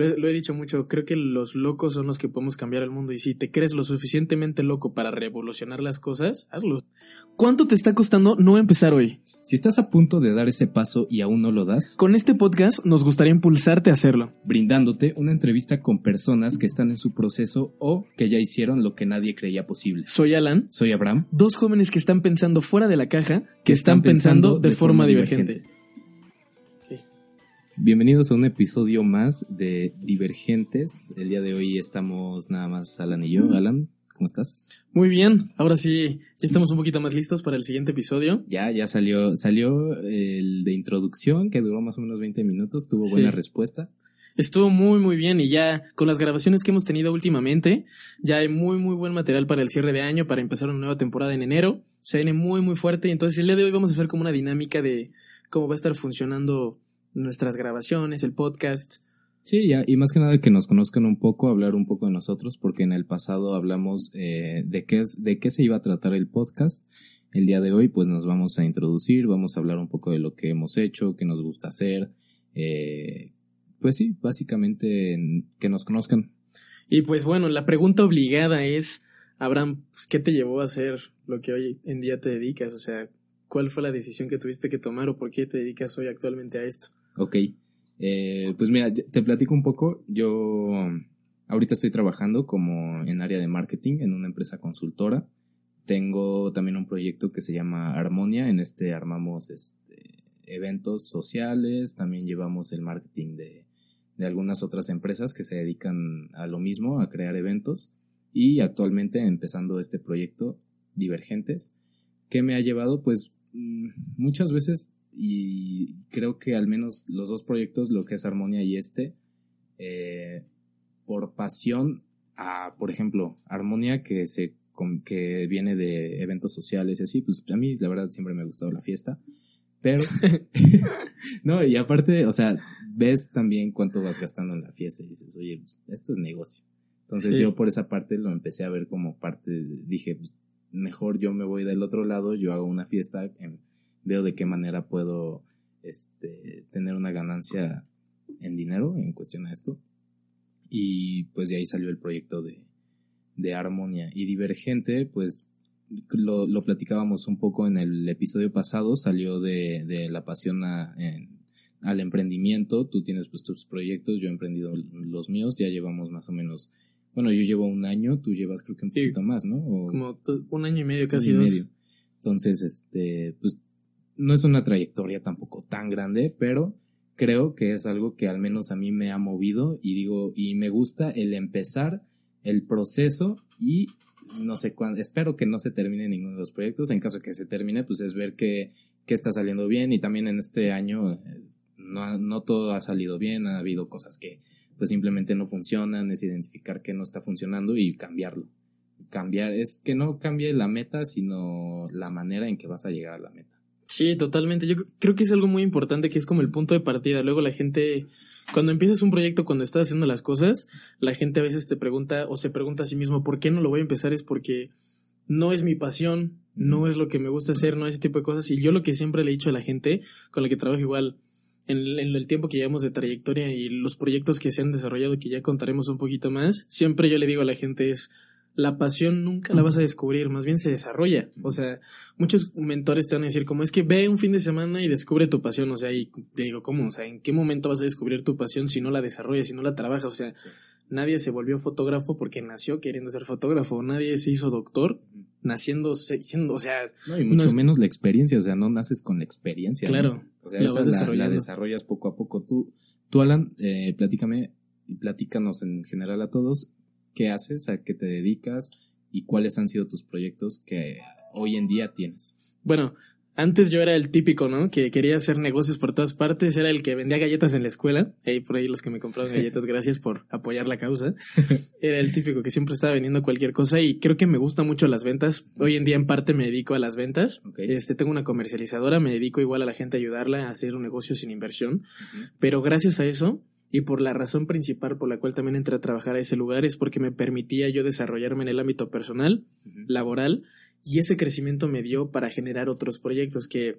Lo he, lo he dicho mucho, creo que los locos son los que podemos cambiar el mundo y si te crees lo suficientemente loco para revolucionar las cosas, hazlo. ¿Cuánto te está costando no empezar hoy? Si estás a punto de dar ese paso y aún no lo das, Con este podcast nos gustaría impulsarte a hacerlo. brindándote una entrevista con personas que están en su proceso o que ya hicieron lo que nadie creía posible. Soy Alan, Soy Abraham. dos jóvenes que están pensando fuera de la caja, que están pensando de forma divergente. Bienvenidos a un episodio más de Divergentes. El día de hoy estamos nada más Alan y yo. Alan, ¿cómo estás? Muy bien, ahora sí, ya estamos un poquito más listos para el siguiente episodio. Ya, ya salió, salió el de introducción que duró más o menos 20 minutos, tuvo Sí. buena respuesta. Estuvo muy muy bien y ya con las grabaciones que hemos tenido últimamente, ya hay muy muy buen material para el cierre de año, para empezar una nueva temporada en enero. Se viene muy muy fuerte, entonces el día de hoy vamos a hacer como una dinámica de cómo va a estar funcionando nuestras grabaciones, el podcast. Sí, ya, y más que nada que nos conozcan un poco, hablar un poco de nosotros, porque en el pasado hablamos eh, de qué es, de qué se iba a tratar el podcast. El día de hoy, pues nos vamos a introducir, vamos a hablar un poco de lo que hemos hecho, qué nos gusta hacer. eh, pues sí, básicamente en- que nos conozcan. Y pues bueno, la pregunta obligada es, Abraham, pues, ¿qué te llevó a hacer lo que hoy en día te dedicas? O sea, ¿cuál fue la decisión que tuviste que tomar o por qué te dedicas hoy actualmente a esto? Ok. Eh, pues mira, te platico un poco. Yo ahorita estoy trabajando como en área de marketing en una empresa consultora. Tengo también un proyecto que se llama Armonia. En este armamos este, eventos sociales. También llevamos el marketing de, de algunas otras empresas que se dedican a lo mismo, a crear eventos. Y actualmente empezando este proyecto, Divergentes, que me ha llevado pues muchas veces y creo que al menos los dos proyectos, lo que es Armonia y este, eh, por pasión a, por ejemplo, Armonia que se que viene de eventos sociales y así, pues a mí la verdad siempre me ha gustado la fiesta, pero no, y aparte, o sea, ves también cuánto vas gastando en la fiesta y dices, oye, pues, esto es negocio. Entonces Sí. yo por esa parte lo empecé a ver como parte, de- dije, pues, mejor yo me voy del otro lado, yo hago una fiesta, em, veo de qué manera puedo este, tener una ganancia en dinero en cuestión a esto. Y pues de ahí salió el proyecto de, de Armonia. Y Divergente, pues lo, lo platicábamos un poco en el episodio pasado, salió de, de la pasión en- al emprendimiento. Tú tienes pues tus proyectos, yo he emprendido los míos, ya llevamos más o menos, bueno, yo llevo un año, tú llevas creo que un poquito más, ¿no? O- Como un año y medio, casi dos. medio. Entonces, este, pues no es una trayectoria tampoco tan grande, pero creo que es algo que al menos a mí me ha movido y digo, y me gusta el empezar el proceso y no sé cuándo, espero que no se termine ninguno de los proyectos. En caso de que se termine, pues es ver que, que está saliendo bien y también en este año eh, no, no todo ha salido bien, ha habido cosas que pues simplemente no funcionan, es identificar qué no está funcionando y cambiarlo cambiar, es que no cambie la meta, sino la manera en que vas a llegar a la meta. Sí, totalmente. Yo creo que es algo muy importante que es como el punto de partida. Luego la gente, cuando empiezas un proyecto, cuando estás haciendo las cosas, la gente a veces te pregunta o se pregunta a sí mismo, ¿por qué no lo voy a empezar? Es porque no es mi pasión, no es lo que me gusta hacer, no es ese tipo de cosas. Y yo lo que siempre le he dicho a la gente con la que trabajo igual en, en el tiempo que llevamos de trayectoria y los proyectos que se han desarrollado, que ya contaremos un poquito más, siempre yo le digo a la gente es, la pasión nunca la vas a descubrir, más bien se desarrolla. O sea, muchos mentores te van a decir como es que ve un fin de semana y descubre tu pasión, o sea, y te digo, ¿cómo? O sea, ¿en qué momento vas a descubrir tu pasión si no la desarrollas, si no la trabajas? O sea, nadie se volvió fotógrafo porque nació queriendo ser fotógrafo, nadie se hizo doctor naciendo, siendo, o sea, No, y mucho No es- menos la experiencia, o sea, no naces con la experiencia. ¿no? Claro, O sea, la esa vas la, la desarrollando. desarrollas poco a poco. Tú, tú Alan, eh, platícame y platícanos en general a todos qué haces, a qué te dedicas y cuáles han sido tus proyectos que hoy en día tienes. Bueno, antes yo era el típico, ¿no? Que quería hacer negocios por todas partes, era el que vendía galletas en la escuela. Ahí por ahí los que me compraron galletas, gracias por apoyar la causa. Era el típico que siempre estaba vendiendo cualquier cosa y creo que me gustan mucho las ventas. Hoy en día en parte me dedico a las ventas. Este tengo una comercializadora, me dedico igual a la gente a ayudarla a hacer un negocio sin inversión. Pero gracias a eso y por la razón principal por la cual también entré a trabajar a ese lugar es porque me permitía yo desarrollarme en el ámbito personal, laboral y ese crecimiento me dio para generar otros proyectos que,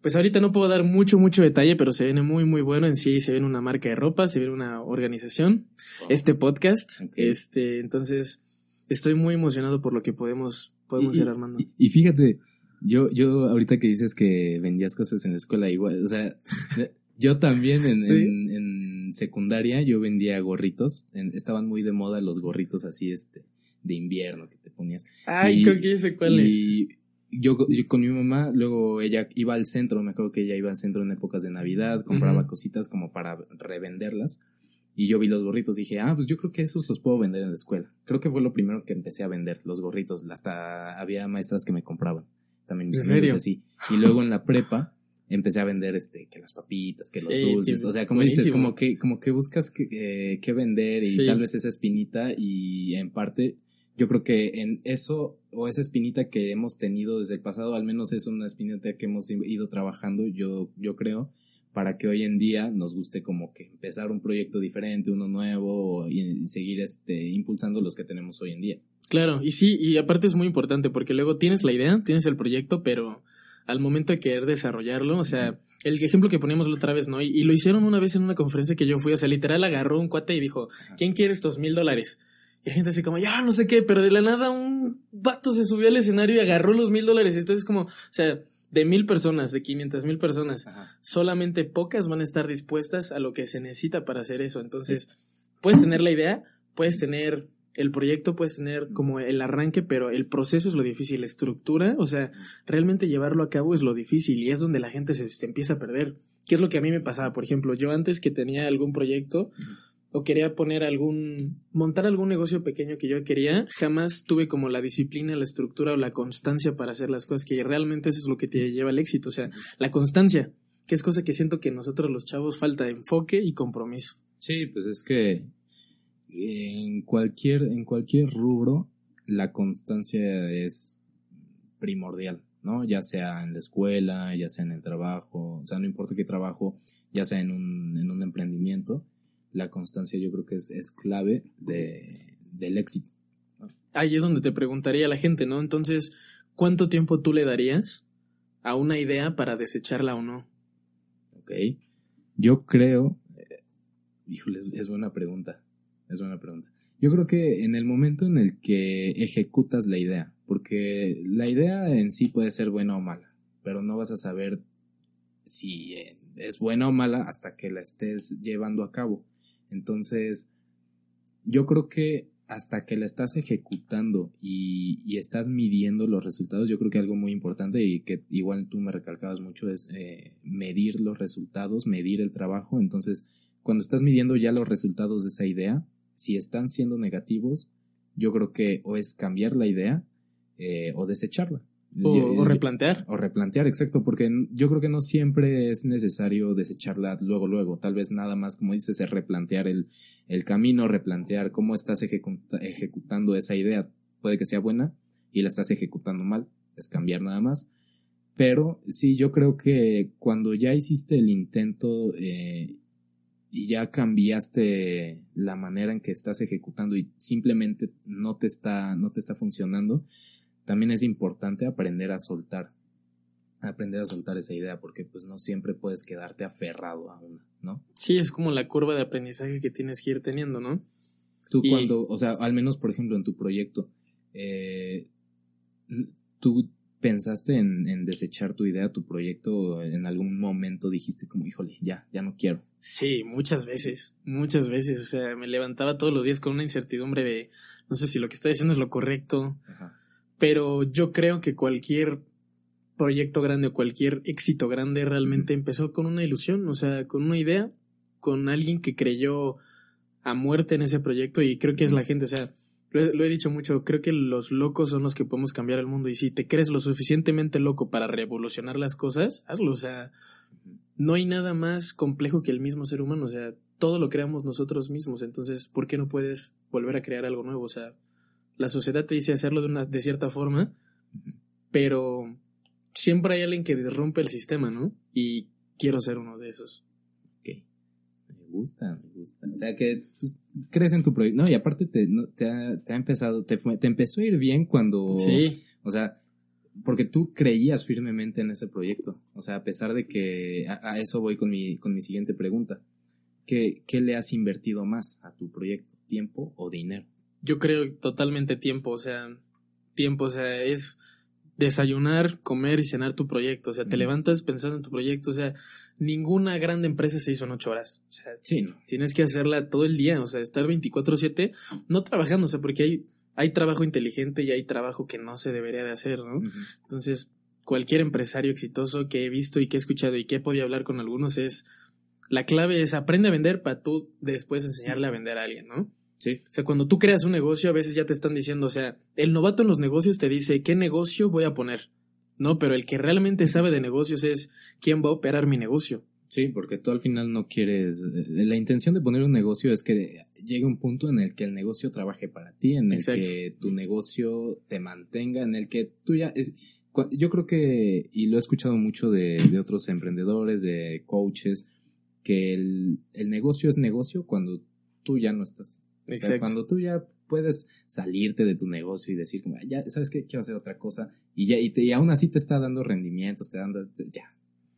pues ahorita no puedo dar mucho, mucho detalle, pero se viene muy, muy bueno. En sí, se viene una marca de ropa, se viene una organización, este podcast, este, entonces estoy muy emocionado por lo que podemos, podemos ir armando. Y, fíjate, yo, yo ahorita que dices que vendías cosas en la escuela igual, o sea, yo también en, en, secundaria yo vendía gorritos, estaban muy de moda los gorritos así, este, de invierno que te ponías. Ay, creo que ya sé cuál y Yo, yo, con mi mamá, luego ella iba al centro, me acuerdo que ella iba al centro en épocas de Navidad, compraba cositas como para revenderlas. Y yo vi los gorritos, dije, ah, pues yo creo que esos los puedo vender en la escuela. Creo que fue lo primero que empecé a vender, los gorritos. Hasta había maestras que me compraban. También mis ¿En serio? así. Y luego en la prepa empecé a vender este, que las papitas, que los dulces. O sea, como dices, como que, como que buscas que, eh, vender y tal vez esa espinita y en parte yo creo que en eso o esa espinita que hemos tenido desde el pasado, al menos es una espinita que hemos ido trabajando, yo, yo creo, para que hoy en día nos guste como que empezar un proyecto diferente, uno nuevo y, seguir este, impulsando los que tenemos hoy en día. Claro, y sí, y aparte es muy importante porque luego tienes la idea, tienes el proyecto, pero al momento de querer desarrollarlo, o sea, el ejemplo que poníamos la otra vez, ¿no? Y, lo hicieron una vez en una conferencia que yo fui, o sea, literal agarró un cuate y dijo, ¿quién quiere estos mil dólares? Y la gente así como, ya, no sé qué, pero de la nada un vato se subió al escenario y agarró los mil dólares. Entonces como, o sea, de mil personas, de quinientas mil personas, solamente pocas van a estar dispuestas a lo que se necesita para hacer eso. Entonces, puedes tener la idea, puedes tener el proyecto, puedes tener como el arranque, pero el proceso es lo difícil, la estructura, o sea, realmente llevarlo a cabo es lo difícil y es donde la gente se, se empieza a perder. ¿Qué es lo que a mí me pasaba? Por ejemplo, yo antes que tenía algún proyecto, o quería poner algún, montar algún negocio pequeño que yo quería, jamás tuve como la disciplina, la estructura o la constancia para hacer las cosas, que realmente eso es lo que te lleva al éxito, o sea, la constancia, que es cosa que siento que nosotros los chavos falta enfoque y compromiso. Sí, pues es que en cualquier, en cualquier rubro, la constancia es primordial, ¿no? Ya sea en la escuela, ya sea en el trabajo, o sea, no importa qué trabajo, ya sea en un, en un emprendimiento, la constancia yo creo que es, es clave de, del éxito. Ahí es donde te preguntaría la gente, ¿no? Entonces, ¿cuánto tiempo tú le darías a una idea para desecharla o no? Ok. Yo creo, eh, híjole, es buena pregunta, es buena pregunta. Yo creo que en el momento en el que ejecutas la idea, porque la idea en sí puede ser buena o mala, pero no vas a saber si eh, es buena o mala hasta que la estés llevando a cabo. Entonces, yo creo que hasta que la estás ejecutando y, estás midiendo los resultados, yo creo que algo muy importante y que igual tú me recalcabas mucho es eh, medir los resultados, medir el trabajo. Entonces, cuando estás midiendo ya los resultados de esa idea, si están siendo negativos, yo creo que o es cambiar la idea eh, o desecharla. O, replantear. O replantear, exacto, porque yo creo que no siempre es necesario desecharla luego, luego. Tal vez nada más, como dices, es replantear el, el camino, replantear cómo estás ejecutando esa idea. Puede que sea buena y la estás ejecutando mal, es cambiar nada más. Pero sí, yo creo que cuando ya hiciste el intento eh, y ya cambiaste la manera en que estás ejecutando y simplemente no te está, no te está funcionando, también es importante aprender a soltar, aprender a soltar esa idea, porque pues no siempre puedes quedarte aferrado a una, ¿no? Sí, es como la curva de aprendizaje que tienes que ir teniendo, ¿no? Tú cuando, o sea, al menos por ejemplo en tu proyecto, eh, tú pensaste en, en, desechar tu idea, tu proyecto, en algún momento dijiste como, híjole, ya, ya no quiero. Sí, muchas veces, muchas veces, o sea, me levantaba todos los días con una incertidumbre de, no sé si lo que estoy haciendo es lo correcto. Ajá pero yo creo que cualquier proyecto grande o cualquier éxito grande realmente empezó con una ilusión, o sea, con una idea, con alguien que creyó a muerte en ese proyecto y creo que es la gente, o sea, lo he, dicho mucho, creo que los locos son los que podemos cambiar el mundo y si te crees lo suficientemente loco para revolucionar las cosas, hazlo, o sea, no hay nada más complejo que el mismo ser humano, o sea, todo lo creamos nosotros mismos, entonces, ¿por qué no puedes volver a crear algo nuevo? O sea, la sociedad te dice hacerlo de, una, de cierta forma, pero siempre hay alguien que rompe el sistema, ¿no? Y quiero ser uno de esos. Ok. Me gusta, me gusta. O sea que pues, crees en tu proyecto. No, y aparte te, te, ha, te ha empezado, te, te empezó a ir bien cuando. Sí. O sea, porque tú creías firmemente en ese proyecto. O sea, a pesar de que a, eso voy con mi, con mi siguiente pregunta. ¿Qué, ¿Qué le has invertido más a tu proyecto? ¿Tiempo o dinero? Yo creo totalmente tiempo, o sea, tiempo, o sea, es desayunar, comer y cenar tu proyecto. O sea, te levantas pensando en tu proyecto. O sea, ninguna grande empresa se hizo en ocho horas. O sea, tienes que hacerla todo el día. O sea, estar 24-7, no trabajando. O sea, porque hay, hay trabajo inteligente y hay trabajo que no se debería de hacer, ¿no? Entonces, cualquier empresario exitoso que he visto y que he escuchado y que he podido hablar con algunos es. La clave es aprende a vender para tú después enseñarle a vender a alguien, ¿no? Sí. O sea, cuando tú creas un negocio, a veces ya te están diciendo, o sea, el novato en los negocios te dice, ¿qué negocio voy a poner? No, pero el que realmente sabe de negocios es quién va a operar mi negocio. Sí, porque tú al final no quieres. Eh, la intención de poner un negocio es que llegue un punto en el que el negocio trabaje para ti, en el que tu negocio te mantenga, en el que tú ya. Es, yo creo que, y lo he escuchado mucho de, de otros emprendedores, de coaches, que el, el negocio es negocio cuando tú ya no estás cuando tú ya puedes salirte de tu negocio y decir como, ya, ¿sabes qué? Quiero hacer otra cosa. Y ya, y, te, y aún así te está dando rendimientos, te dando, ya.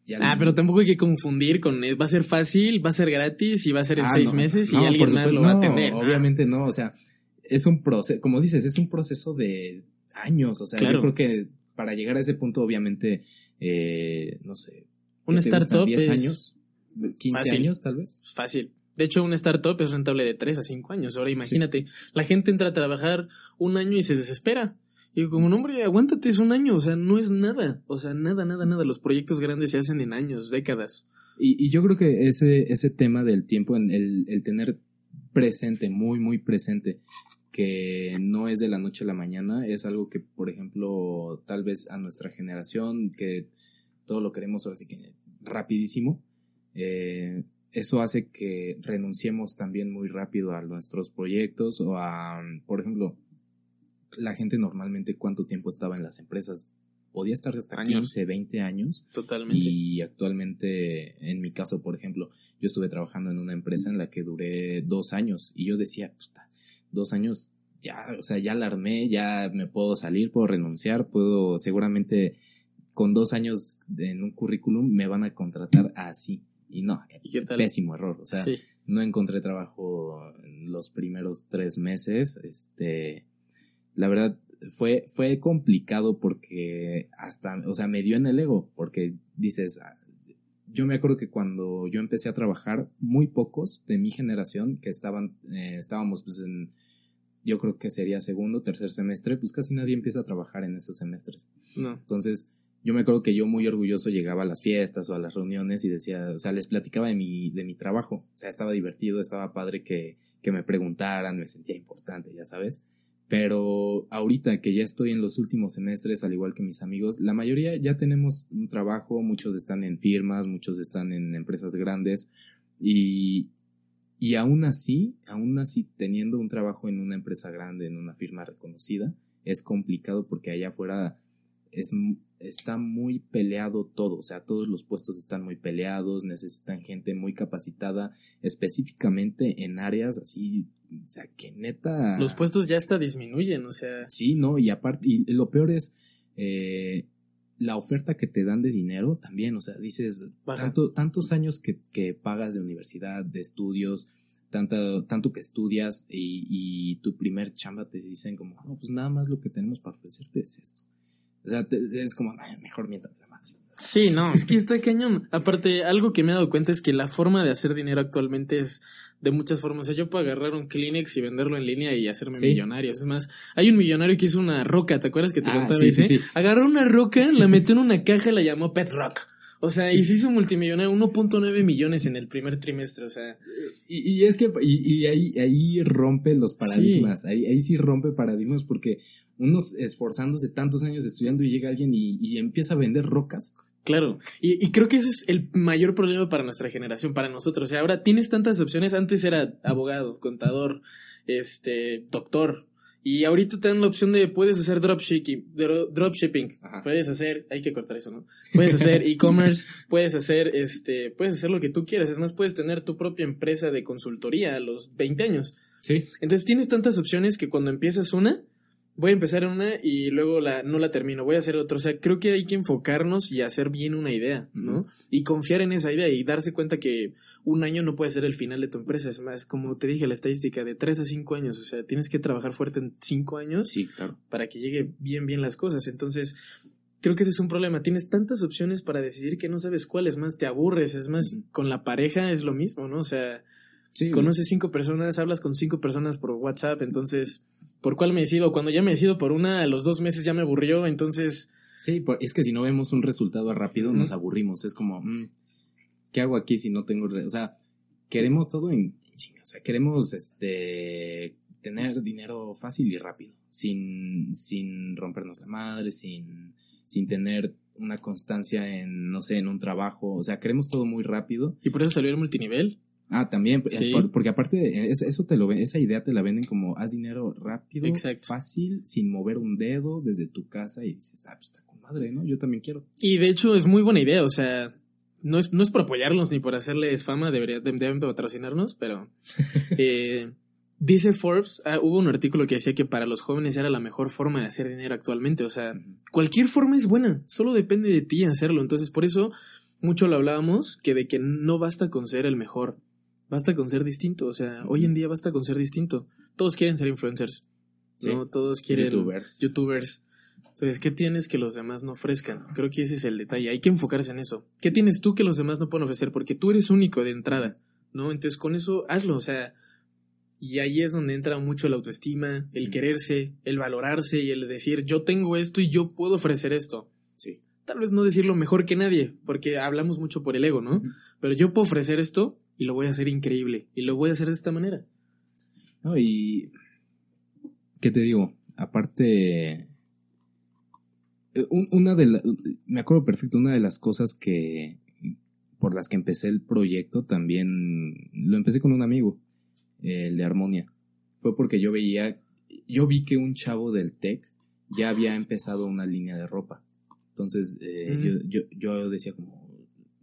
ya ah, pero tampoco hay que confundir con, eh, va a ser fácil, va a ser gratis y va a ser en ah, seis meses y alguien más lo va a tener. Obviamente no, o sea, es un proceso, como dices, es un proceso de años, o sea, yo creo que para llegar a ese punto, obviamente, eh, no sé. Un startup. ¿10 años? ¿15 años tal vez? Fácil. De hecho, una startup es rentable de 3 a 5 años. Ahora imagínate, la gente entra a trabajar un año y se desespera. Y como, no, hombre, aguántate, es un año. O sea, no es nada. O sea, nada, nada, nada. Los proyectos grandes se hacen en años, décadas. Y, yo creo que ese, ese tema del tiempo, el, el tener presente, muy, muy presente, que no es de la noche a la mañana, es algo que, por ejemplo, tal vez a nuestra generación, que todo lo queremos ahora sí que rapidísimo, eh, eso hace que renunciemos también muy rápido a nuestros proyectos o a, por ejemplo, la gente normalmente cuánto tiempo estaba en las empresas. Podía estar hasta 15, 20 años. Totalmente. Y actualmente, en mi caso, por ejemplo, yo estuve trabajando en una empresa en la que duré dos años y yo decía, dos años ya, o sea, ya la armé, ya me puedo salir, puedo renunciar, puedo, seguramente con dos años en un currículum me van a contratar así. Y no, pésimo error. O sea, no encontré trabajo en los primeros tres meses. Este, la verdad, fue, fue complicado porque hasta, o sea, me dio en el ego, porque dices, ah, yo me acuerdo que cuando yo empecé a trabajar, muy pocos de mi generación que estaban, eh, estábamos pues en, yo creo que sería segundo, tercer semestre, pues casi nadie empieza a trabajar en esos semestres. No. Entonces, yo me acuerdo que yo muy orgulloso llegaba a las fiestas o a las reuniones y decía, o sea, les platicaba de mi, de mi trabajo. O sea, estaba divertido, estaba padre que, que me preguntaran, me sentía importante, ya sabes. Pero ahorita que ya estoy en los últimos semestres, al igual que mis amigos, la mayoría ya tenemos un trabajo, muchos están en firmas, muchos están en empresas grandes y, y aún así, aún así teniendo un trabajo en una empresa grande, en una firma reconocida, es complicado porque allá afuera es, está muy peleado todo, o sea, todos los puestos están muy peleados, necesitan gente muy capacitada específicamente en áreas así, o sea, que neta... Los puestos ya hasta disminuyen, o sea... Sí, no, y aparte, y lo peor es... Eh, la oferta que te dan de dinero también, o sea, dices, tanto, tantos años que, que, pagas de universidad, de estudios, tanto, tanto que estudias y, y, tu primer chamba te dicen como, no, pues nada más lo que tenemos para ofrecerte es esto. O sea, es como, mejor mientras la madre. Sí, no, es que está cañón. Aparte, algo que me he dado cuenta es que la forma de hacer dinero actualmente es de muchas formas. O sea, yo puedo agarrar un Kleenex y venderlo en línea y hacerme millonario. Es más, hay un millonario que hizo una roca, ¿te acuerdas que te ah, contaba? Sí, sí, Agarró una roca, la metió en una caja y la llamó Pet Rock. O sea, y se hizo multimillonario, 1.9 millones en el primer trimestre, o sea. Y, y es que, y, y, ahí, ahí rompe los paradigmas, ahí, ahí sí rompe paradigmas porque unos esforzándose tantos años estudiando y llega alguien y, y empieza a vender rocas. Claro, y, y, creo que ese es el mayor problema para nuestra generación, para nosotros. O sea, ahora tienes tantas opciones, antes era abogado, contador, este, doctor, y ahorita te dan la opción de puedes hacer dropshipping, dropshipping. Puedes hacer, hay que cortar eso, ¿no? Puedes hacer e-commerce, puedes hacer este, puedes hacer lo que tú quieras. Es más, puedes tener tu propia empresa de consultoría a los 20 años. Sí. Entonces tienes tantas opciones que cuando empiezas una, voy a empezar en una y luego la, no la termino, voy a hacer otra. O sea, creo que hay que enfocarnos y hacer bien una idea, ¿no? Y confiar en esa idea y darse cuenta que un año no puede ser el final de tu empresa. Es más, como te dije, la estadística de tres a cinco años. O sea, tienes que trabajar fuerte en cinco años Sí, claro. para que llegue bien, bien las cosas. Entonces, creo que ese es un problema. Tienes tantas opciones para decidir que no sabes cuál es más, te aburres. Es más, con la pareja es lo mismo, ¿no? O sea, Sí, conoces cinco personas, hablas con cinco personas por WhatsApp, entonces, ¿por cuál me decido? Cuando ya me decido por una, a los dos meses ya me aburrió, entonces, Sí, por- es que si no vemos un resultado rápido nos aburrimos. Es como, mm, ¿qué hago aquí si no tengo? O sea, queremos todo en. O sea, queremos este tener dinero fácil y rápido, sin, sin rompernos la madre, sin, sin tener una constancia en, no sé, en un trabajo. O sea, queremos todo muy rápido. y por eso salió el multinivel. Ah, también, eh, Sí. por- porque aparte, eh, eso, te lo ven- esa idea te la venden como haz dinero rápido, Exacto. fácil, sin mover un dedo desde tu casa y dices, ah, pues está con madre, ¿no? Yo también quiero. Y de hecho es muy buena idea, o sea, no es, no es por apoyarlos ni por hacerles fama, debería, de- deben patrocinarnos, pero eh, dice Forbes, ah, hubo un artículo que decía que para los jóvenes era la mejor forma de hacer dinero actualmente, o sea, cualquier forma es buena, solo depende de ti hacerlo, entonces por eso mucho lo hablábamos, que de que no basta con ser el mejor, basta con ser distinto, o sea, hoy en día basta con ser distinto, todos quieren ser influencers, ¿no? Todos quieren Youtubers. youtubers. Entonces, ¿qué tienes que los demás no ofrezcan? Creo que ese es el detalle. Hay que enfocarse en eso. ¿Qué tienes tú que los demás no pueden ofrecer? Porque tú eres único de entrada, ¿no? Entonces, con eso, hazlo. O sea, y ahí es donde entra mucho la autoestima, el quererse, el valorarse y el decir, yo tengo esto y yo puedo ofrecer esto. Sí. Tal vez no decirlo mejor que nadie, porque hablamos mucho por el ego, ¿no? Pero yo puedo ofrecer esto y lo voy a hacer increíble. Y lo voy a hacer de esta manera. No, y. ¿Qué te digo? Aparte. eh, un- una de. Me acuerdo perfecto, una de las cosas que. por las que empecé el proyecto también. Lo empecé con un amigo, el de Armonia. Fue porque yo veía. Yo vi que un chavo del tech ya había empezado una línea de ropa. Entonces, eh, Ujú. yo, yo, yo decía como.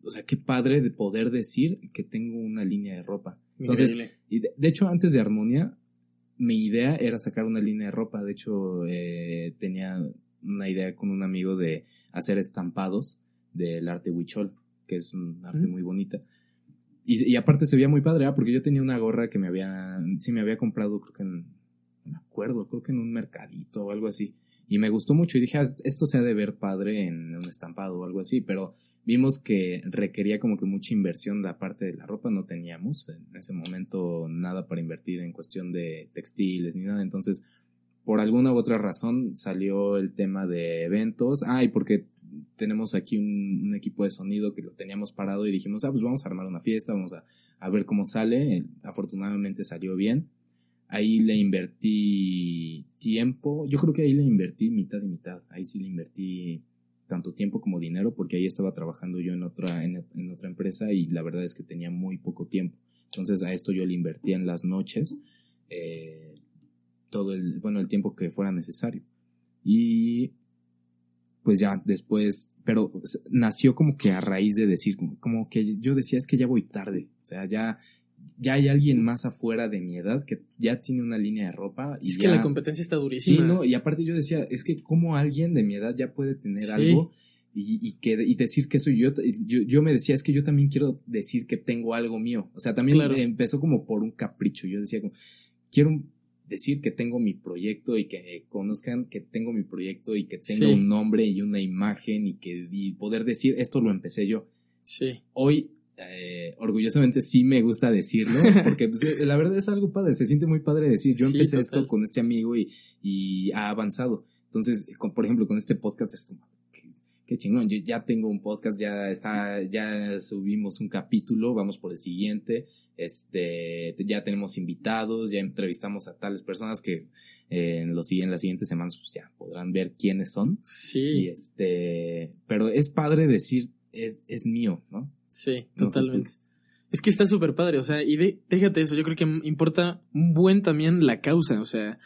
O sea, qué padre de poder decir que tengo una línea de ropa. Entonces, Increíble. y de, de hecho, antes de Armonia, mi idea era sacar una línea de ropa. De hecho, eh, tenía una idea con un amigo de hacer estampados del arte huichol, que es un arte Mm. muy bonita. Y, y aparte se veía muy padre, ¿ah? porque yo tenía una gorra que me había, sí me había comprado, creo que en, no me acuerdo, creo que en un mercadito o algo así. Y me gustó mucho y dije, "Ah, esto se ha de ver padre en un estampado o algo así, pero vimos que requería como que mucha inversión la parte de la ropa, no teníamos en ese momento nada para invertir en cuestión de textiles ni nada, entonces por alguna u otra razón salió el tema de eventos, ah, y porque tenemos aquí un, un equipo de sonido que lo teníamos parado y dijimos, ah, pues vamos a armar una fiesta, vamos a, a ver cómo sale, afortunadamente salió bien, ahí le invertí tiempo, yo creo que ahí le invertí mitad y mitad, ahí sí le invertí tanto tiempo como dinero, porque ahí estaba trabajando yo en otra, en, otra empresa y la verdad es que tenía muy poco tiempo. Entonces a esto yo le invertía en las noches, eh, todo el, bueno, el tiempo que fuera necesario. Y pues ya después, pero nació como que a raíz de decir, como, como que yo decía, es que ya voy tarde, o sea, ya, ya hay alguien más afuera de mi edad que ya tiene una línea de ropa. Y Es ya- que la competencia está Sí, durísima. no, y aparte yo decía, es que como alguien de mi edad ya puede tener Sí. algo y, y que y decir que soy yo, yo, yo me decía, es que yo también quiero decir que tengo algo mío. O sea, también Claro. empezó como por un capricho. Yo decía, como, quiero decir que tengo mi proyecto y que conozcan que tengo mi proyecto y que tengo Sí. un nombre y una imagen y que y poder decir, esto lo empecé yo. Sí. Hoy, eh, orgullosamente sí me gusta decirlo, porque pues, eh, la verdad es algo padre, se siente muy padre decir, yo Sí, empecé total. esto con este amigo y, y ha avanzado. Entonces, con- por ejemplo, con este podcast es como, qué, qué chingón, yo ya tengo un podcast, ya está, ya subimos un capítulo, vamos por el siguiente, este, ya tenemos invitados, ya entrevistamos a tales personas que eh, en, los, en las siguientes semanas pues, ya podrán ver quiénes son. Y Sí. este, pero es padre decir, es, es mío, ¿no? Sí, No totalmente. Es que está súper padre, o sea, y de- déjate eso, yo creo que importa un buen también la causa, o sea,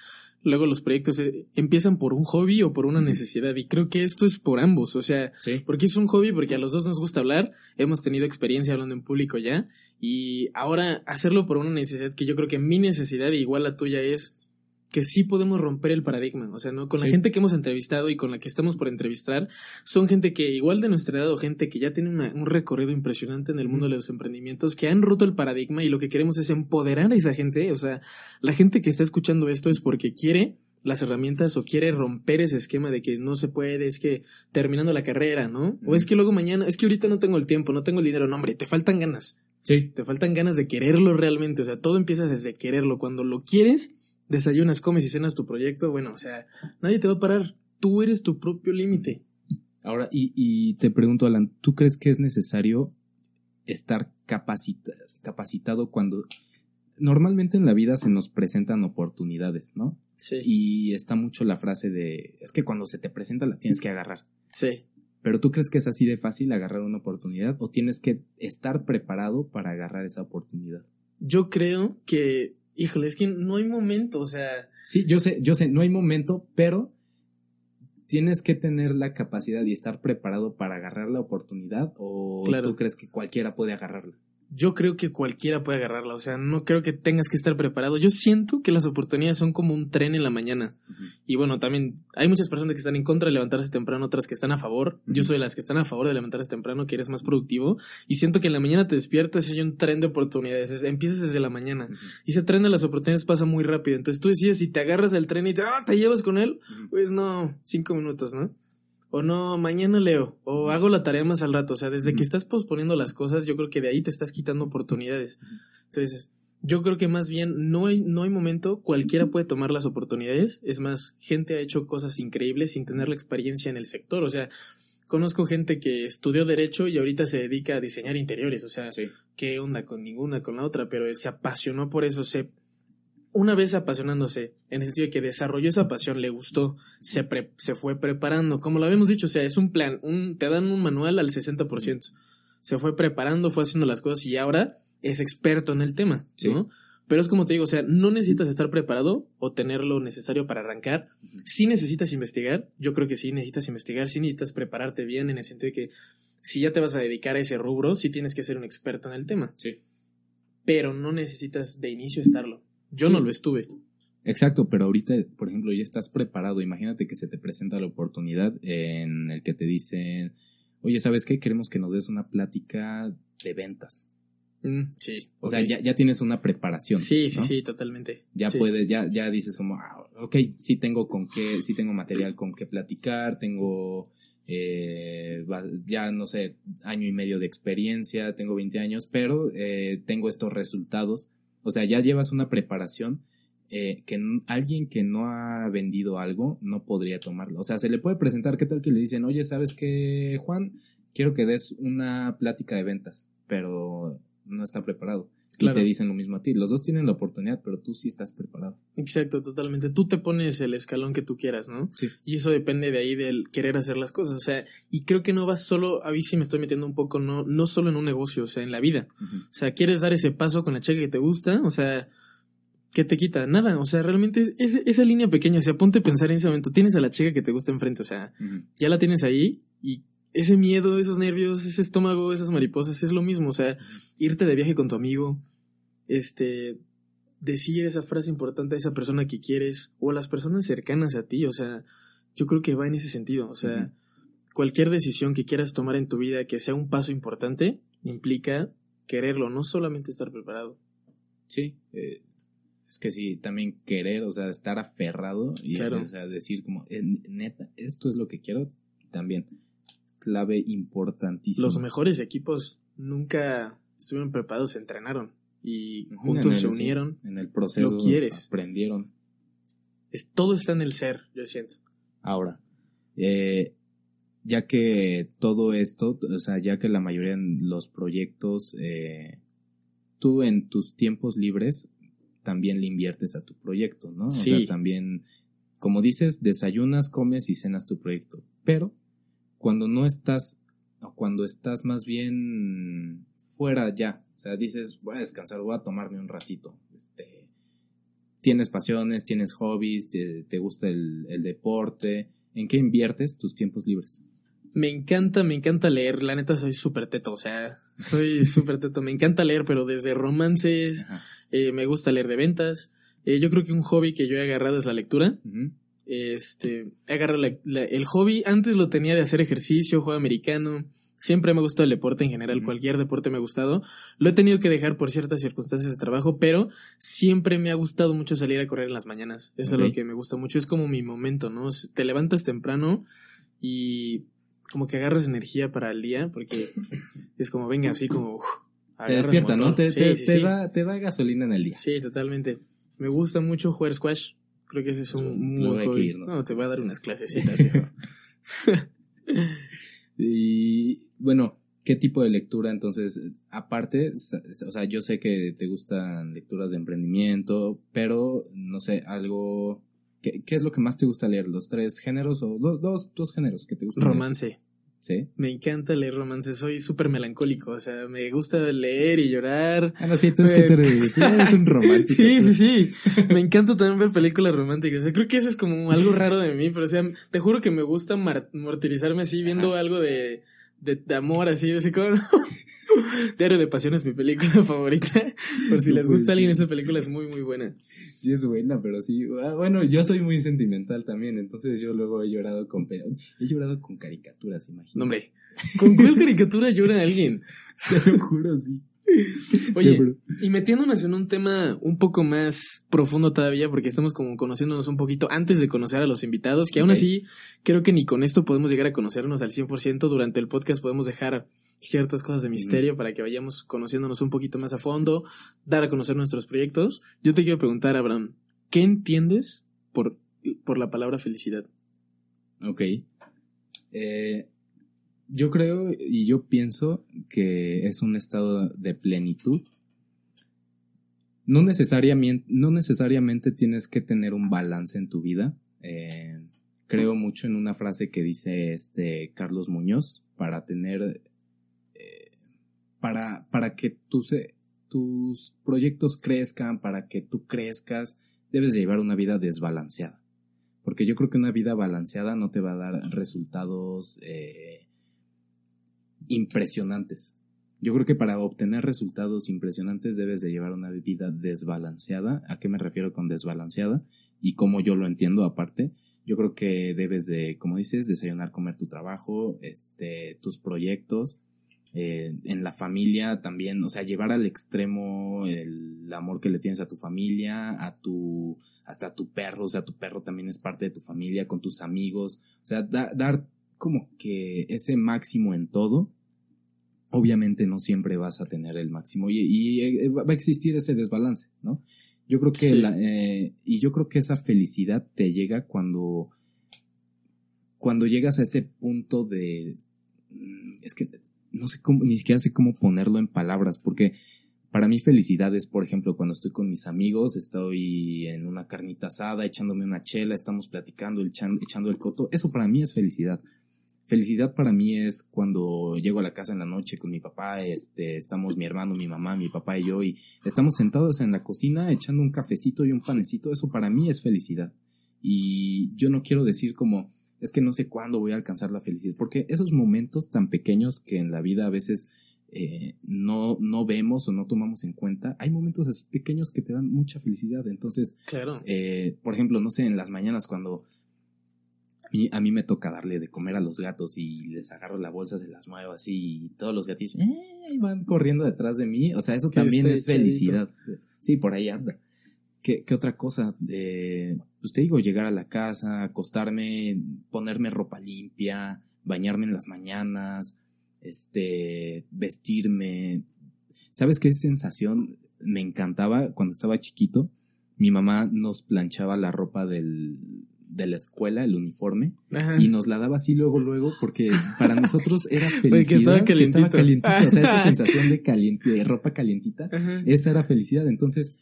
luego los proyectos eh, empiezan por un hobby o por una necesidad, y creo que esto es por ambos, o sea, Sí. porque es un hobby, porque a los dos nos gusta hablar, hemos tenido experiencia hablando en público ya, y ahora hacerlo por una necesidad que yo creo que mi necesidad igual la tuya es que sí podemos romper el paradigma. O sea, ¿no? Con la gente que hemos entrevistado y con la que estamos por entrevistar, son gente que igual de nuestra edad o gente que ya tiene un recorrido impresionante en el mundo de los emprendimientos, que han roto el paradigma y lo que queremos es empoderar a esa gente. O sea, la gente que está escuchando esto es porque quiere las herramientas o quiere romper ese esquema de que no se puede, es que terminando la carrera, ¿no? O es que luego mañana, es que ahorita no tengo el tiempo, no tengo el dinero, no, hombre, te faltan ganas. Sí. Te faltan ganas de quererlo realmente, o sea, todo empieza desde quererlo. Cuando lo quieres, desayunas, comes y cenas tu proyecto, bueno, o sea, nadie te va a parar. Tú eres tu propio límite. Ahora, y, y, te pregunto, Alan, ¿tú crees que es necesario estar capacitado cuando normalmente en la vida se nos presentan oportunidades, ¿no? Sí. Y está mucho la frase de, es que cuando se te presenta la tienes que agarrar. Sí. Pero tú crees que es así de fácil agarrar una oportunidad o tienes que estar preparado para agarrar esa oportunidad? Yo creo que híjole, es que no hay momento, o sea. Sí, yo sé, yo sé, no hay momento, pero tienes que tener la capacidad y estar preparado para agarrar la oportunidad o tú crees que cualquiera puede agarrarla yo creo que cualquiera puede agarrarla. O sea, no creo que tengas que estar preparado. Yo siento que las oportunidades son como un tren en la mañana. Y bueno, también hay muchas personas que están en contra de levantarse temprano, otras que están a favor. Yo soy de las que están a favor de levantarse temprano, que eres más productivo. Y siento que en la mañana te despiertas y hay un tren de oportunidades. empiezas desde la mañana. Y ese tren de las oportunidades pasa muy rápido. Entonces tú decides si te agarras el tren y te, ah, te llevas con él. Pues no, cinco minutos, ¿no? O no, mañana leo, o hago la tarea más al rato. O sea, desde que estás posponiendo las cosas, yo creo que de ahí te estás quitando oportunidades. Entonces, yo creo que más bien no hay, no hay momento, cualquiera puede tomar las oportunidades. Es más, gente ha hecho cosas increíbles sin tener la experiencia en el sector. O sea, conozco gente que estudió derecho y ahorita se dedica a diseñar interiores. O sea, qué onda con ninguna, con la otra, pero se apasionó por eso, se una vez apasionándose, en el sentido de que desarrolló esa pasión, le gustó, se, se fue preparando, como lo habíamos dicho, o sea, es un plan, un, te dan un manual al 60%. Se fue preparando, fue haciendo las cosas y ahora es experto en el tema, ¿no? Pero es como te digo, o sea, no necesitas estar preparado o tener lo necesario para arrancar. Sí necesitas investigar, yo creo que sí necesitas investigar, sí necesitas prepararte bien en el sentido de que si ya te vas a dedicar a ese rubro, sí tienes que ser un experto en el tema. Sí. Pero no necesitas de inicio estarlo. Yo no lo estuve. Exacto, pero ahorita, por ejemplo, ya estás preparado. Imagínate que se te presenta la oportunidad en el que te dicen, oye, ¿sabes qué? Queremos que nos des una plática de ventas. Mm, sí. O sea, ya, ya, tienes una preparación. Sí, sí, sí, totalmente. Ya puedes, ya, ya dices como, ah, ok, sí tengo con qué, sí tengo material con qué platicar, tengo, eh, ya no sé, año y medio de experiencia, tengo 20 años, pero eh, tengo estos resultados o sea, ya llevas una preparación eh, que alguien que no ha vendido algo no podría tomarlo. O sea, se le puede presentar, ¿qué tal que le dicen, oye, ¿sabes qué, Juan? Quiero que des una plática de ventas, pero no está preparado. Y te dicen lo mismo a ti. Los dos tienen la oportunidad, pero tú sí estás preparado. Exacto, totalmente. Tú te pones el escalón que tú quieras, ¿no? Sí. Y eso depende de ahí del querer hacer las cosas. O sea, y creo que no vas solo, a mí sí me estoy metiendo un poco, no, no solo en un negocio, o sea, en la vida. O sea, quieres dar ese paso con la chica que te gusta, o sea, ¿qué te quita? Nada. O sea, realmente es, esa línea pequeña, o sea, ponte a pensar en ese momento. Tienes a la chica que te gusta enfrente, o sea, ya la tienes ahí y ese miedo, esos nervios, ese estómago, esas mariposas, es lo mismo. O sea, irte de viaje con tu amigo, este, decir esa frase importante a esa persona que quieres o a las personas cercanas a ti. O sea, yo creo que va en ese sentido. O sea, cualquier decisión que quieras tomar en tu vida que sea un paso importante implica quererlo, no solamente estar preparado. Sí, eh, es que sí, también querer, o sea, estar aferrado y o sea, decir como, neta, esto es lo que quiero, también clave importantísima. Los mejores equipos nunca estuvieron preparados, se entrenaron y juntos se unieron. en el proceso lo quieres. aprendieron. Es, todo está en el ser, yo siento. Ahora, eh, ya que todo esto, o sea, ya que la mayoría de los proyectos, eh, tú en tus tiempos libres también le inviertes a tu proyecto, ¿no? O sea, también, como dices, desayunas, comes y cenas tu proyecto. Pero cuando no estás, o cuando estás más bien fuera ya, o sea, dices, voy a descansar, voy a tomarme un ratito, este, tienes pasiones, tienes hobbies, te, gusta el, el deporte, ¿en qué inviertes tus tiempos libres? Me encanta, me encanta leer. La neta soy súper teto, o sea, soy súper teto. Me encanta leer, pero desde romances, eh, me gusta leer de ventas, Eh, yo creo que un hobby que yo he agarrado es la lectura. Ujú. Este, la- la- el hobby. Antes lo tenía de hacer ejercicio, juego americano. Siempre me ha gustado el deporte en general, cualquier deporte me ha gustado. Lo he tenido que dejar por ciertas circunstancias de trabajo, pero siempre me ha gustado mucho salir a correr en las mañanas. Eso es lo que me gusta mucho. Es como mi momento, ¿no? Te levantas temprano y como que agarras energía para el día, porque es como, venga, así como... uf, Te despierta, ¿no? Te, Sí, te- sí, te sí. Da, te da gasolina en el día. Sí, totalmente. Me gusta mucho jugar squash. Creo que ese es un, buen que hobby. No, te voy a dar unas clasecitas. hijo. Y bueno, ¿qué tipo de lectura entonces? Aparte, o sea, yo sé que te gustan lecturas de emprendimiento, pero no sé, algo... ¿Qué, qué es lo que más te gusta leer? ¿Los tres géneros o do- dos, dos géneros que te gustan? leer? Sí. Me encanta leer romance. Soy súper melancólico. O sea, me gusta leer y llorar. Ah, no, sí, tú es que tú eres, tú eres un romántico. Sí, sí, sí. Me encanta también ver películas románticas. O sea, creo que eso es como algo raro de mí, pero o sea, te juro que me gusta mar- martirizarme así viendo algo de, de, de amor, así, así como... Diario de Pasión es mi película favorita. Por si No les gusta a alguien, esa película es muy, muy buena. Sí es buena, pero sí. ah, Bueno, yo soy muy sentimental también, entonces yo luego he llorado con he llorado con caricaturas, imagínate. No, hombre. ¿Con cuál caricatura llora alguien? Te lo juro, sí. Oye, y metiéndonos en un tema un poco más profundo todavía, porque estamos como conociéndonos un poquito antes de conocer a los invitados, que aún así creo que ni con esto podemos llegar a conocernos al 100%. Durante el podcast podemos dejar ciertas cosas de misterio para que vayamos conociéndonos un poquito más a fondo, dar a conocer nuestros proyectos. Yo te quiero preguntar, Abraham, ¿qué entiendes por, por la palabra felicidad? Ok. Eh, yo creo y yo pienso que es un estado de plenitud. No necesariamente, tienes que tener un balance en tu vida. Eh, creo mucho en una frase que dice este Carlos Muñoz para tener eh, para, para que tus, tus proyectos crezcan, para que tú crezcas, debes de llevar una vida desbalanceada. Porque yo creo que una vida balanceada no te va a dar resultados eh, impresionantes. Yo creo que para obtener resultados impresionantes debes de llevar una vida desbalanceada. ¿A qué me refiero con desbalanceada? Y cómo yo lo entiendo aparte. Yo creo que debes de, como dices, desayunar, comer tu trabajo, este, tus proyectos, eh, en la familia también, o sea, llevar al extremo el amor que le tienes a tu familia, a tu, hasta a tu perro, o sea, tu perro también es parte de tu familia, con tus amigos, o sea, da- dar como que ese máximo en todo. Obviamente no siempre vas a tener el máximo y, y, eh, va a existir ese desbalance, ¿no? Yo creo que Sí. la, eh, y yo creo que esa felicidad te llega cuando cuando llegas a ese punto de mm, es que no sé cómo ni siquiera sé cómo ponerlo en palabras porque para mí felicidad es, por ejemplo, cuando estoy con mis amigos, estoy en una carnita asada, echándome una chela, estamos platicando, echan- echando el coto. Eso para mí es felicidad. Felicidad para mí es cuando llego a la casa en la noche con mi papá, este, estamos mi hermano, mi mamá, mi papá y yo, y estamos sentados en la cocina echando un cafecito y un panecito. Eso para mí es felicidad. Y yo no quiero decir como, es que no sé cuándo voy a alcanzar la felicidad, porque esos momentos tan pequeños que en la vida a veces eh, no, no vemos o no tomamos en cuenta, hay momentos así pequeños que te dan mucha felicidad. Entonces, Claro. eh, por ejemplo, no sé, en las mañanas cuando mí, a mí me toca darle de comer a los gatos y les agarro la bolsa, se las muevo así y todos los gatillos eh, van corriendo detrás de mí. O sea, eso también es felicidad. Sí, por ahí anda. ¿Qué, qué otra cosa? Eh, pues te digo, llegar a la casa, acostarme, ponerme ropa limpia, bañarme en las mañanas, este, vestirme. ¿Sabes qué sensación me encantaba cuando estaba chiquito? Mi mamá nos planchaba la ropa del, de la escuela, el uniforme, Ajá. y nos la daba así luego, luego, porque para nosotros era que felicidad. que estaba calientito. calientita. O sea, esa sensación de, caliente, de ropa calientita, Ajá. esa era felicidad. Entonces,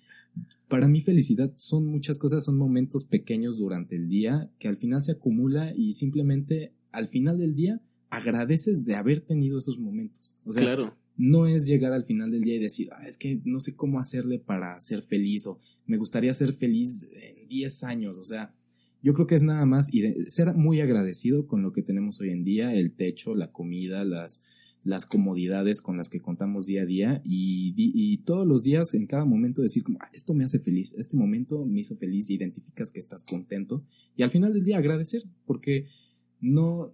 para mí felicidad son muchas cosas, son momentos pequeños durante el día que al final se acumula y simplemente al final del día agradeces de haber tenido esos momentos. O sea, claro. no es llegar al final del día y decir, ah, es que no sé cómo hacerle para ser feliz o me gustaría ser feliz en 10 años. O sea, yo creo que es nada más y de- ser muy agradecido con lo que tenemos hoy en día, el techo, la comida, las, las comodidades con las que contamos día a día y, y todos los días, en cada momento, decir como, ah, esto me hace feliz, este momento me hizo feliz, identificas que estás contento y al final del día agradecer, porque no,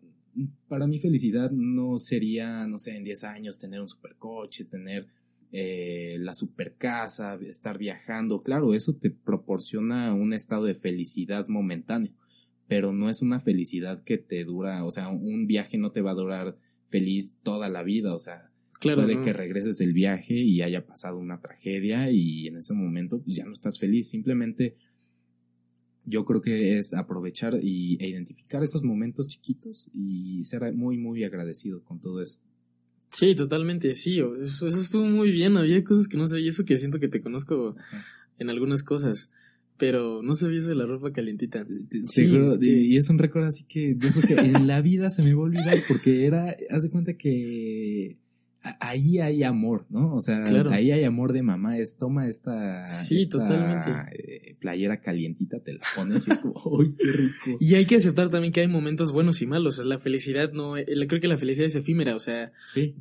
para mi felicidad no sería, no sé, en 10 años tener un supercoche, tener eh, la super casa, estar viajando. Claro, eso te proporciona un estado de felicidad momentáneo, pero no es una felicidad que te dura, o sea, un viaje no te va a durar feliz toda la vida, o sea, claro, puede que regreses el viaje y haya pasado una tragedia y en ese momento pues, ya no estás feliz, simplemente yo creo que es aprovechar y, e identificar esos momentos chiquitos y ser muy, muy agradecido con todo eso. Sí, totalmente, sí, eso, eso estuvo muy bien, había cosas que no sabía, eso que siento que te conozco en algunas cosas pero no sabía eso de la ropa calientita. Seguro, y es un récord así que yo creo que en la vida se me va a olvidar porque era, haz de cuenta que ahí hay amor, ¿no? O sea, ahí hay amor de mamá, es toma esta, sí, totalmente. Playera calientita, te la pones y es como, ¡ay, qué rico! Y hay que aceptar también que hay momentos buenos y malos, la felicidad no, eh, creo que la felicidad es efímera, o sea,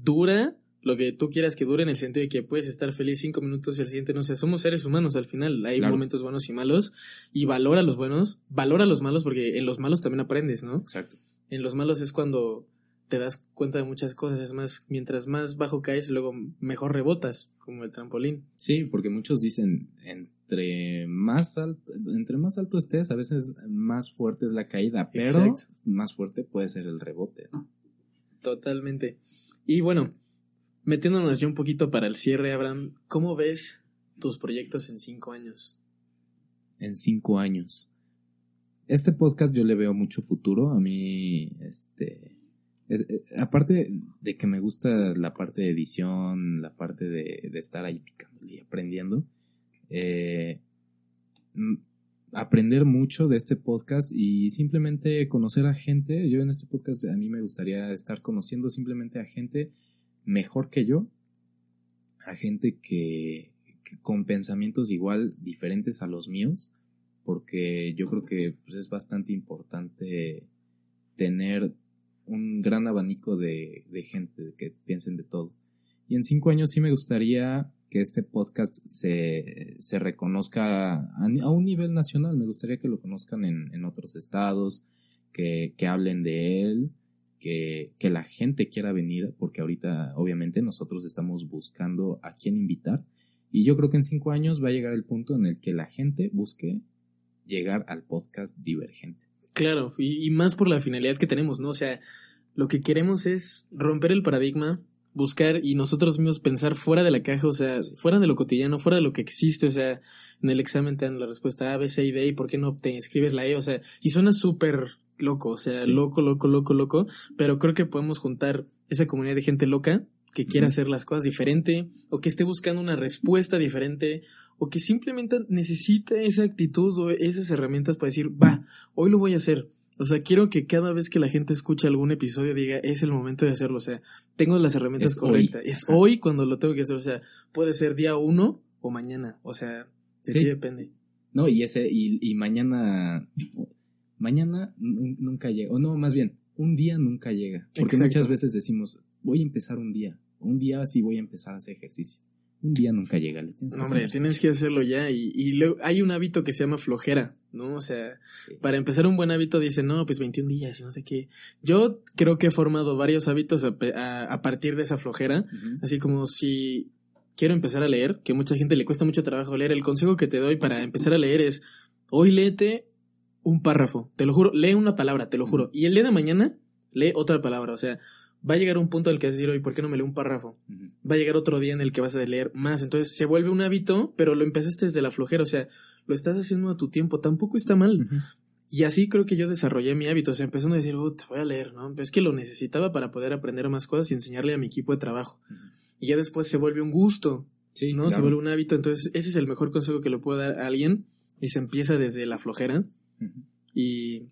dura lo que tú quieras que dure en el sentido de que puedes estar feliz cinco minutos y el siguiente no sé, somos seres humanos al final, hay momentos buenos y malos y valora los buenos, valora los malos porque en los malos también aprendes, ¿no? Exacto. En los malos es cuando te das cuenta de muchas cosas, es más, mientras más bajo caes, luego mejor rebotas, como el trampolín. Sí, porque muchos dicen, entre más alto, entre más alto estés, a veces más fuerte es la caída, pero más fuerte puede ser el rebote. Totalmente. Y bueno, Metiéndonos ya un poquito para el cierre, Abraham, ¿cómo ves tus proyectos en cinco años? En cinco años. Este podcast yo le veo mucho futuro. A mí, este. Eh, aparte de que me gusta la parte de edición, la parte de, estar ahí picándole y aprendiendo, eh, aprender mucho de este podcast y simplemente conocer a gente. Yo en este podcast a mí me gustaría estar conociendo simplemente a gente mejor que yo, a gente que, con pensamientos igual diferentes a los míos, porque yo creo que pues, es bastante importante tener un gran abanico de, gente que piensen de todo. Y en cinco años sí me gustaría que este podcast se, se reconozca a, un nivel nacional. Me gustaría que lo conozcan en, en otros estados, que, que hablen de él que, que la gente quiera venir, porque ahorita obviamente nosotros estamos buscando a quién invitar. Y yo creo que en cinco años va a llegar el punto en el que la gente busque llegar al podcast divergente. Claro, y, y, más por la finalidad que tenemos, ¿no? O sea, lo que queremos es romper el paradigma, buscar y nosotros mismos pensar fuera de la caja, o sea, fuera de lo cotidiano, fuera de lo que existe, o sea, en el examen te dan la respuesta A, B, C y D, y por qué no te escribes la E, o sea, y suena súper loco, o sea, loco, loco, loco, loco, pero creo que podemos juntar esa comunidad de gente loca que quiera hacer las cosas diferente o que esté buscando una respuesta diferente o que simplemente necesite esa actitud o esas herramientas para decir, va, hoy lo voy a hacer. O sea, quiero que cada vez que la gente escuche algún episodio diga, es el momento de hacerlo. O sea, tengo las herramientas correctas. Es hoy cuando lo tengo que hacer. O sea, puede ser día uno o mañana. O sea, sí, depende. No, y ese, y, y mañana mañana nunca llega, o no, más bien, un día nunca llega. Porque muchas veces decimos, voy a empezar un día, un día sí voy a empezar a hacer ejercicio. Un día nunca llega, le tienes que Hombre, tienes que hacerlo ya y, y luego hay un hábito que se llama flojera, ¿no? O sea, para empezar un buen hábito dicen, no, pues 21 días y no sé qué. Yo creo que he formado varios hábitos a, a, partir de esa flojera, así como si quiero empezar a leer, que mucha gente le cuesta mucho trabajo leer, el consejo que te doy para empezar a leer es, hoy léete un párrafo, te lo juro, lee una palabra, te lo juro. Y el día de mañana, lee otra palabra. O sea, va a llegar un punto en el que vas a decir, oye, ¿por qué no me leo un párrafo? Va a llegar otro día en el que vas a leer más. Entonces se vuelve un hábito, pero lo empezaste desde la flojera. O sea, lo estás haciendo a tu tiempo. Tampoco está mal. Y así creo que yo desarrollé mi hábito. O sea, empezando a decir, te voy a leer, ¿no? Pero es que lo necesitaba para poder aprender más cosas y enseñarle a mi equipo de trabajo. Y ya después se vuelve un gusto. Sí, ¿no? Se vuelve un hábito. Entonces, ese es el mejor consejo que le puedo dar a alguien. Y se empieza desde la flojera y,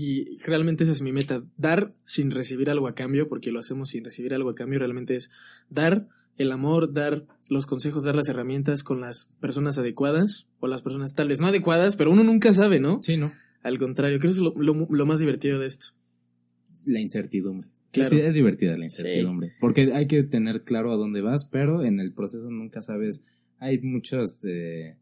y realmente esa es mi meta, dar sin recibir algo a cambio, porque lo hacemos sin recibir algo a cambio, realmente es dar el amor, dar los consejos, dar las herramientas con las personas adecuadas o las personas tal vez no adecuadas, pero uno nunca sabe, ¿no? Sí, ¿no? Al contrario, creo que es lo, lo, más divertido de esto. La incertidumbre. Es, es, divertida la incertidumbre. Porque hay que tener claro a dónde vas, pero en el proceso nunca sabes. Hay muchas eh,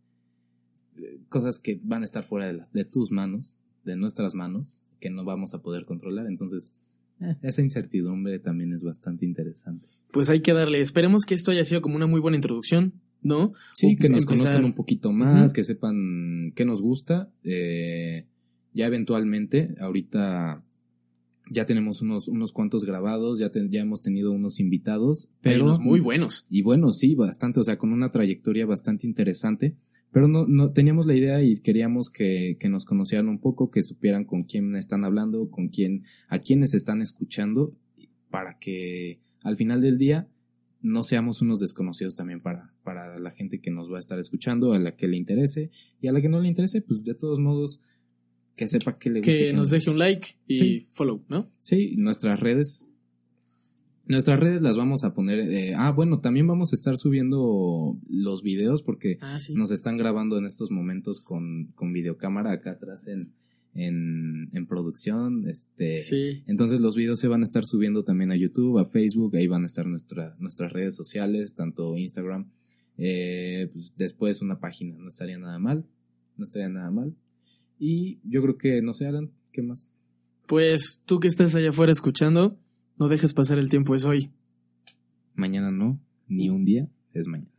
cosas que van a estar fuera de, las, de tus manos, de nuestras manos, que no vamos a poder controlar. Entonces, eh, esa incertidumbre también es bastante interesante. Pues hay que darle. Esperemos que esto haya sido como una muy buena introducción, ¿no? Sí, que nos conozcan un poquito más, que sepan qué nos gusta. Eh, ya eventualmente, ahorita ya tenemos unos, unos cuantos grabados, ya, ya hemos tenido unos invitados, pero... muy buenos. Y buenos, sí, bastante, o sea, con una trayectoria bastante interesante. Pero no, no teníamos la idea y queríamos que, que nos conocieran un poco, que supieran con quién están hablando, con quién, a quiénes están escuchando, para que al final del día no seamos unos desconocidos también para, para la gente que nos va a estar escuchando, a la que le interese, y a la que no le interese, pues de todos modos, que sepa que le gusta. Que, nos deje un like y follow, ¿no? Sí, nuestras redes. Nuestras redes las vamos a poner. Eh, ah, bueno, también vamos a estar subiendo los videos porque ah, nos están grabando en estos momentos con, con videocámara acá atrás en, en, en, producción. Este, sí. Entonces los videos se van a estar subiendo también a YouTube, a Facebook, ahí van a estar nuestra, nuestras redes sociales, tanto Instagram. Eh, pues después una página, no estaría nada mal. No estaría nada mal. Y yo creo que, no sé, Alan, ¿qué más? Pues tú que estás allá afuera escuchando, no dejes pasar el tiempo, es hoy. Mañana no, ni un día, es mañana.